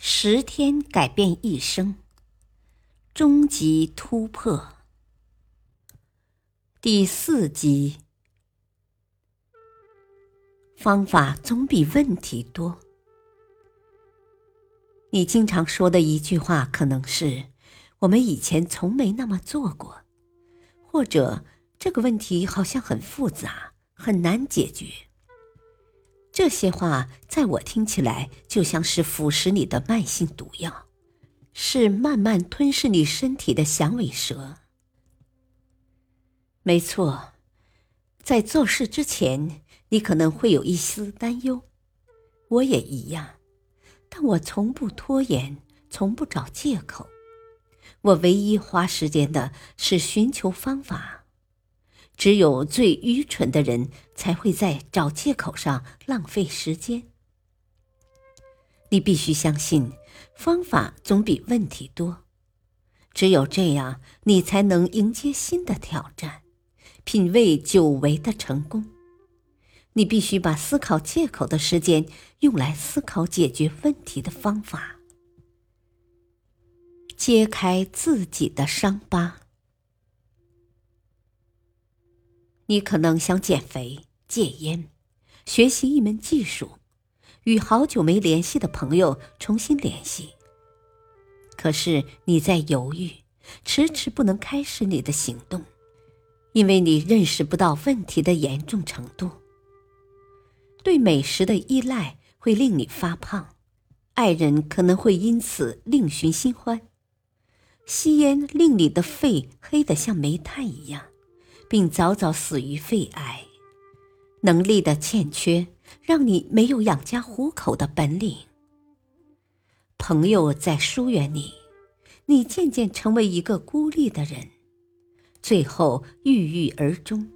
十天改变一生，终极突破。第四集，方法总比问题多。你经常说的一句话可能是：“我们以前从没那么做过”，或者“这个问题好像很复杂，很难解决”。这些话在我听起来就像是腐蚀你的慢性毒药，是慢慢吞噬你身体的响尾蛇。没错，在做事之前，你可能会有一丝担忧，我也一样，但我从不拖延，从不找借口，我唯一花时间的是寻求方法。只有最愚蠢的人才会在找借口上浪费时间。你必须相信，方法总比问题多。只有这样，你才能迎接新的挑战，品味久违的成功。你必须把思考借口的时间用来思考解决问题的方法，揭开自己的伤疤。你可能想减肥、戒烟，学习一门技术，与好久没联系的朋友重新联系。可是你在犹豫，迟迟不能开始你的行动，因为你认识不到问题的严重程度。对美食的依赖会令你发胖，爱人可能会因此另寻新欢，吸烟令你的肺黑得像煤炭一样。并早早死于肺癌，能力的欠缺让你没有养家糊口的本领。朋友在疏远你，你渐渐成为一个孤立的人，最后郁郁而终。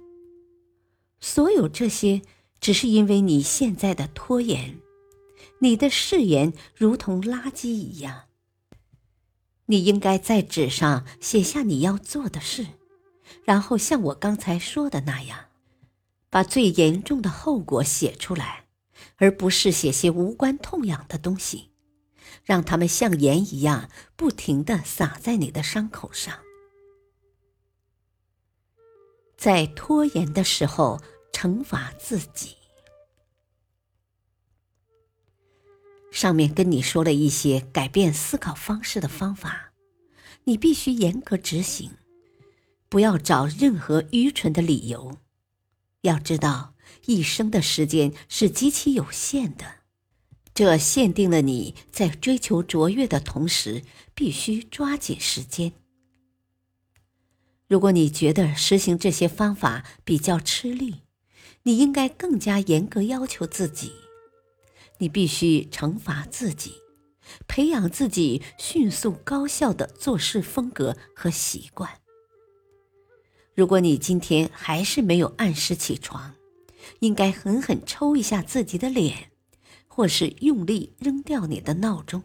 所有这些只是因为你现在的拖延，你的誓言如同垃圾一样。你应该在纸上写下你要做的事。然后像我刚才说的那样，把最严重的后果写出来，而不是写些无关痛痒的东西，让他们像盐一样不停的洒在你的伤口上。在拖延的时候，惩罚自己。上面跟你说了一些改变思考方式的方法，你必须严格执行。不要找任何愚蠢的理由。要知道，一生的时间是极其有限的，这限定了你在追求卓越的同时，必须抓紧时间。如果你觉得实行这些方法比较吃力，你应该更加严格要求自己。你必须惩罚自己，培养自己迅速高效的做事风格和习惯。如果你今天还是没有按时起床，应该狠狠抽一下自己的脸，或是用力扔掉你的闹钟。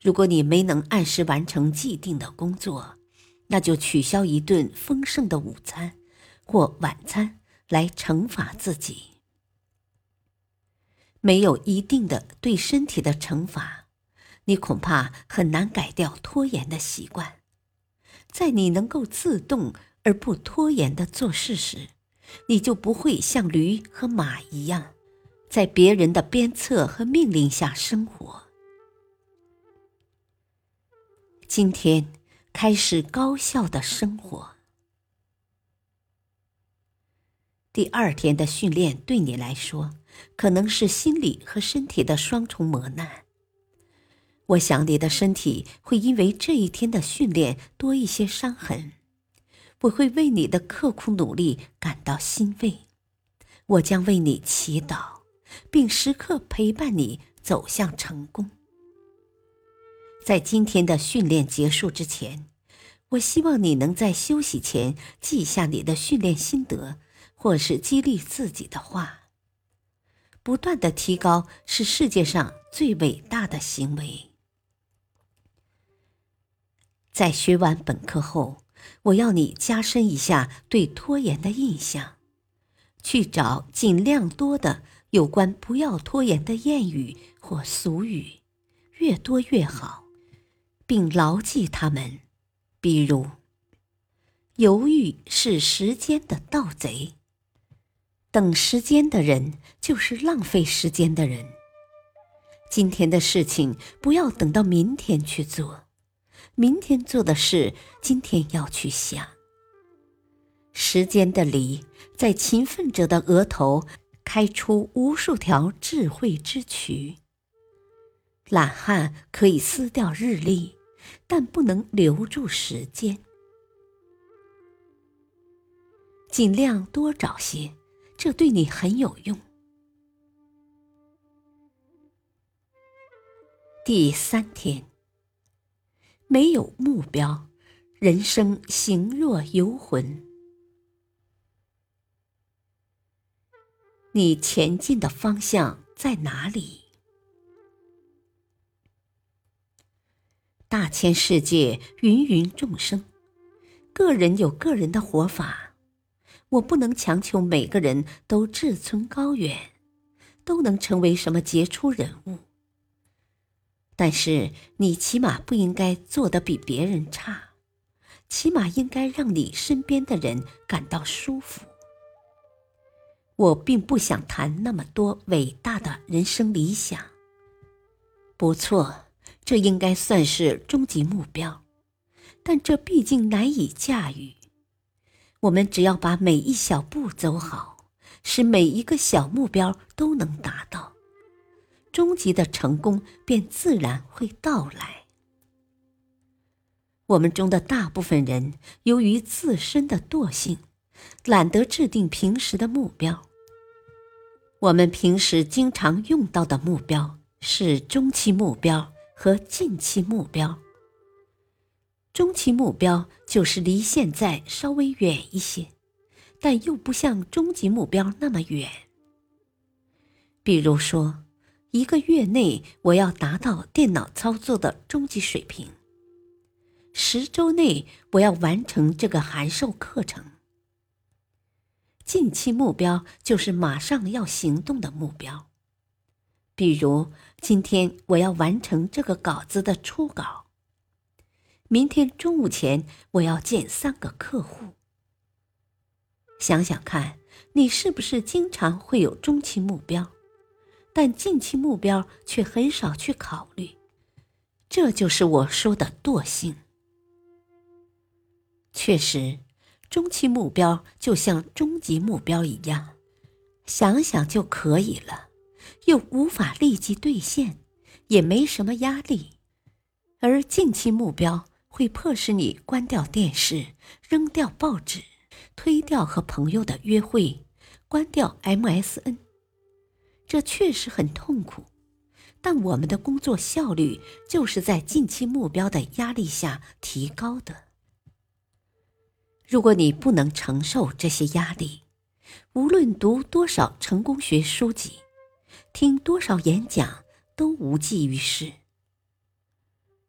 如果你没能按时完成既定的工作，那就取消一顿丰盛的午餐或晚餐来惩罚自己。没有一定的对身体的惩罚，你恐怕很难改掉拖延的习惯。在你能够自动而不拖延的做事时，你就不会像驴和马一样，在别人的鞭策和命令下生活。今天开始高效的生活。第二天的训练对你来说，可能是心理和身体的双重磨难。我想你的身体会因为这一天的训练多一些伤痕，我会为你的刻苦努力感到欣慰，我将为你祈祷，并时刻陪伴你走向成功。在今天的训练结束之前，我希望你能在休息前记下你的训练心得，或是激励自己的话。不断的提高是世界上最伟大的行为。在学完本课后，我要你加深一下对拖延的印象，去找尽量多的有关不要拖延的谚语或俗语，越多越好，并牢记它们。比如，犹豫是时间的盗贼，等时间的人就是浪费时间的人。今天的事情不要等到明天去做。明天做的事，今天要去想。时间的梨在勤奋者的额头开出无数条智慧之渠。懒汉可以撕掉日历，但不能留住时间。尽量多找些，这对你很有用。第三天。没有目标，人生行若游魂。你前进的方向在哪里？大千世界，芸芸众生，个人有个人的活法。我不能强求每个人都志存高远，都能成为什么杰出人物。但是你起码不应该做得比别人差，起码应该让你身边的人感到舒服。我并不想谈那么多伟大的人生理想。不错，这应该算是终极目标，但这毕竟难以驾驭。我们只要把每一小步走好，使每一个小目标都能达到。终极的成功便自然会到来。我们中的大部分人由于自身的惰性，懒得制定平时的目标。我们平时经常用到的目标是中期目标和近期目标。中期目标就是离现在稍微远一些，但又不像终极目标那么远。比如说。一个月内，我要达到电脑操作的中级水平。十周内，我要完成这个函授课程。近期目标就是马上要行动的目标，比如今天我要完成这个稿子的初稿。明天中午前，我要见三个客户。想想看，你是不是经常会有中期目标？但近期目标却很少去考虑，这就是我说的惰性。确实，中期目标就像终极目标一样，想想就可以了，又无法立即兑现，也没什么压力；而近期目标会迫使你关掉电视，扔掉报纸，推掉和朋友的约会，关掉 MSN。这确实很痛苦，但我们的工作效率就是在近期目标的压力下提高的。如果你不能承受这些压力，无论读多少成功学书籍，听多少演讲，都无济于事。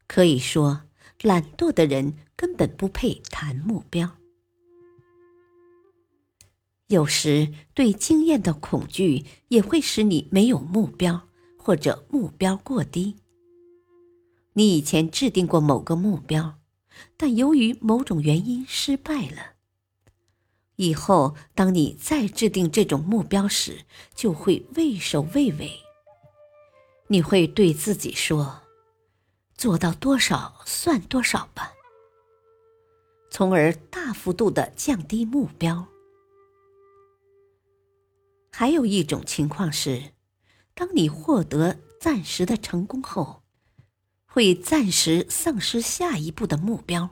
可以说，懒惰的人根本不配谈目标。有时对经验的恐惧也会使你没有目标，或者目标过低。你以前制定过某个目标，但由于某种原因失败了。以后当你再制定这种目标时，就会畏首畏尾。你会对自己说：“做到多少算多少吧。”从而大幅度的降低目标。还有一种情况是，当你获得暂时的成功后，会暂时丧失下一步的目标。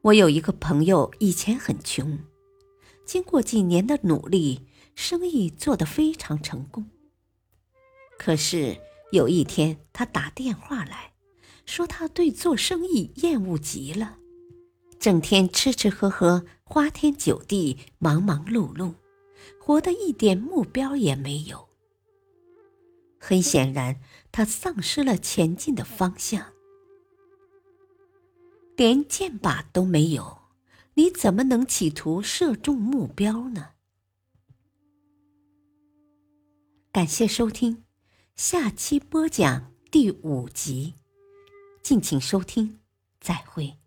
我有一个朋友，以前很穷，经过几年的努力，生意做得非常成功。可是有一天，他打电话来，说他对做生意厌恶极了，整天吃吃喝喝，花天酒地，忙忙碌碌，活得一点目标也没有。很显然，他丧失了前进的方向，连箭靶都没有，你怎么能企图射中目标呢？感谢收听，下期播讲第五集，敬请收听，再会。